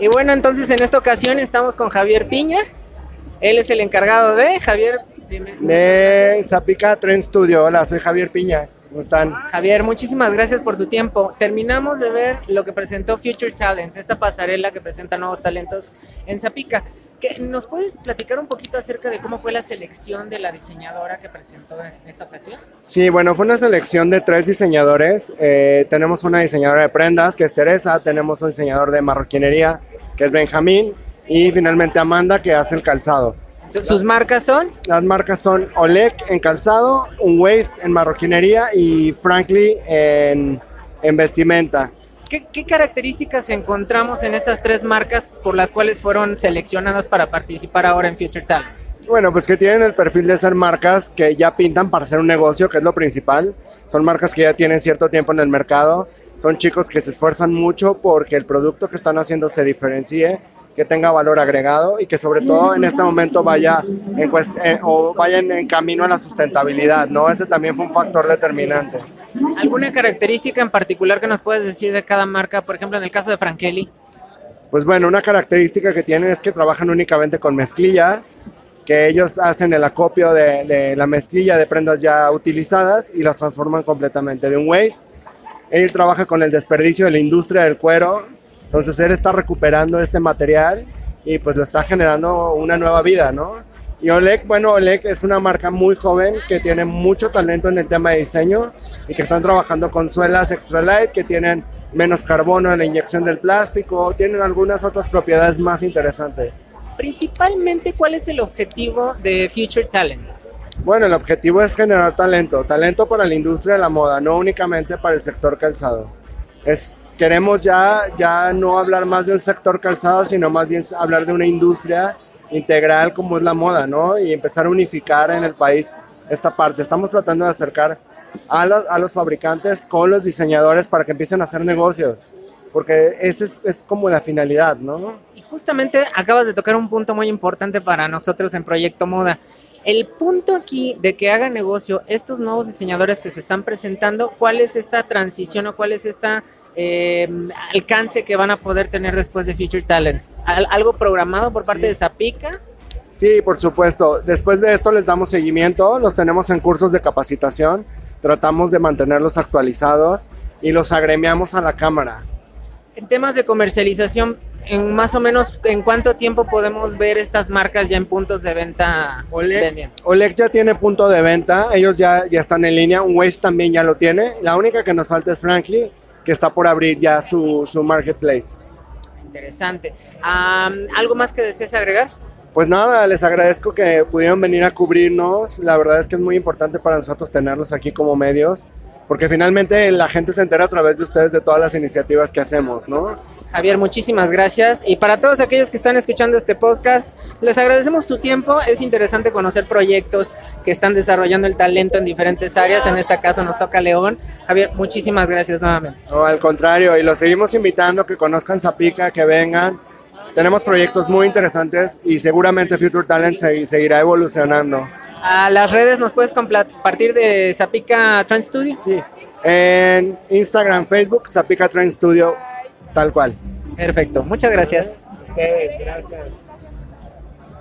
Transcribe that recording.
Y bueno, entonces en esta ocasión estamos con Javier Piña. Él es el encargado de Javier. De Zapica Trend Studio. Hola, soy Javier Piña. ¿Cómo están? Javier, muchísimas gracias por tu tiempo. Terminamos de ver lo que presentó Future Talents, esta pasarela que presenta nuevos talentos en Zapica. ¿Nos puedes platicar un poquito acerca de cómo fue la selección de la diseñadora que presentó en esta ocasión? Sí, bueno, fue una selección de tres diseñadores. Eh, tenemos una diseñadora de prendas, que es Teresa, tenemos un diseñador de marroquinería, que es Benjamín, y finalmente Amanda, que hace el calzado. ¿Sus marcas son? Las marcas son Oleg en calzado, Un Waste en marroquinería y Frankly en, en vestimenta. ¿Qué, características encontramos en estas tres marcas por las cuales fueron seleccionadas para participar ahora en Future Talents? Bueno, pues que tienen el perfil de ser marcas que ya pintan para hacer un negocio, que es lo principal. Son marcas que ya tienen cierto tiempo en el mercado. Son chicos que se esfuerzan mucho porque el producto que están haciendo se diferencie, que tenga valor agregado y que sobre todo en este momento vaya en, pues, o vayan en camino a la sustentabilidad, ¿no? Ese también fue un factor determinante. ¿Alguna característica en particular que nos puedes decir de cada marca? Por ejemplo, en el caso de Frankeli. Pues bueno, una característica que tienen es que trabajan únicamente con mezclillas, que ellos hacen el acopio de, la mezclilla de prendas ya utilizadas y las transforman completamente de un waste. Él trabaja con el desperdicio de la industria del cuero, entonces él está recuperando este material y pues lo está generando una nueva vida, ¿no? Y Oleg, bueno, Oleg es una marca muy joven que tiene mucho talento en el tema de diseño y que están trabajando con suelas extra light que tienen menos carbono en la inyección del plástico, tienen algunas otras propiedades más interesantes. Principalmente, ¿cuál es el objetivo de Future Talents? Bueno, el objetivo es generar talento, talento para la industria de la moda, no únicamente para el sector calzado. Es, queremos ya, ya no hablar más de un sector calzado, sino más bien hablar de una industria integral como es la moda, ¿no? Y empezar a unificar en el país esta parte. Estamos tratando de acercar a los, a los fabricantes con los diseñadores para que empiecen a hacer negocios, porque esa es, es como la finalidad, ¿no? Y justamente acabas de tocar un punto muy importante para nosotros en Proyecto Moda. El punto aquí de que hagan negocio estos nuevos diseñadores que se están presentando, ¿cuál es esta transición o cuál es este alcance que van a poder tener después de Future Talents? ¿Algo programado por parte de Zapica? Sí, por supuesto. Después de esto les damos seguimiento, los tenemos en cursos de capacitación, tratamos de mantenerlos actualizados y los agremiamos a la cámara. En temas de comercialización, en más o menos en cuánto tiempo podemos ver estas marcas ya en puntos de venta Oleg, Oleg ya tiene punto de venta, ellos ya, ya están en línea, Waze también ya lo tiene. La única que nos falta es Frankly, que está por abrir ya su, su marketplace. Interesante. ¿Algo más que desees agregar? Pues nada, les agradezco que pudieron venir a cubrirnos. La verdad es que es muy importante para nosotros tenerlos aquí como medios porque finalmente la gente se entera a través de ustedes de todas las iniciativas que hacemos, ¿no? Javier, muchísimas gracias. Y para todos aquellos que están escuchando este podcast, les agradecemos tu tiempo. Es interesante conocer proyectos que están desarrollando el talento en diferentes áreas. En este caso nos toca León. Javier, muchísimas gracias nuevamente. No, al contrario, y los seguimos invitando que conozcan Zapica, que vengan. Tenemos proyectos muy interesantes y seguramente Future Talent seguirá evolucionando. A las redes nos puedes compartir de Zapica Trend Studio. Sí. En Instagram, Facebook, Zapica Trend Studio, tal cual. Perfecto. Muchas gracias. ustedes, gracias.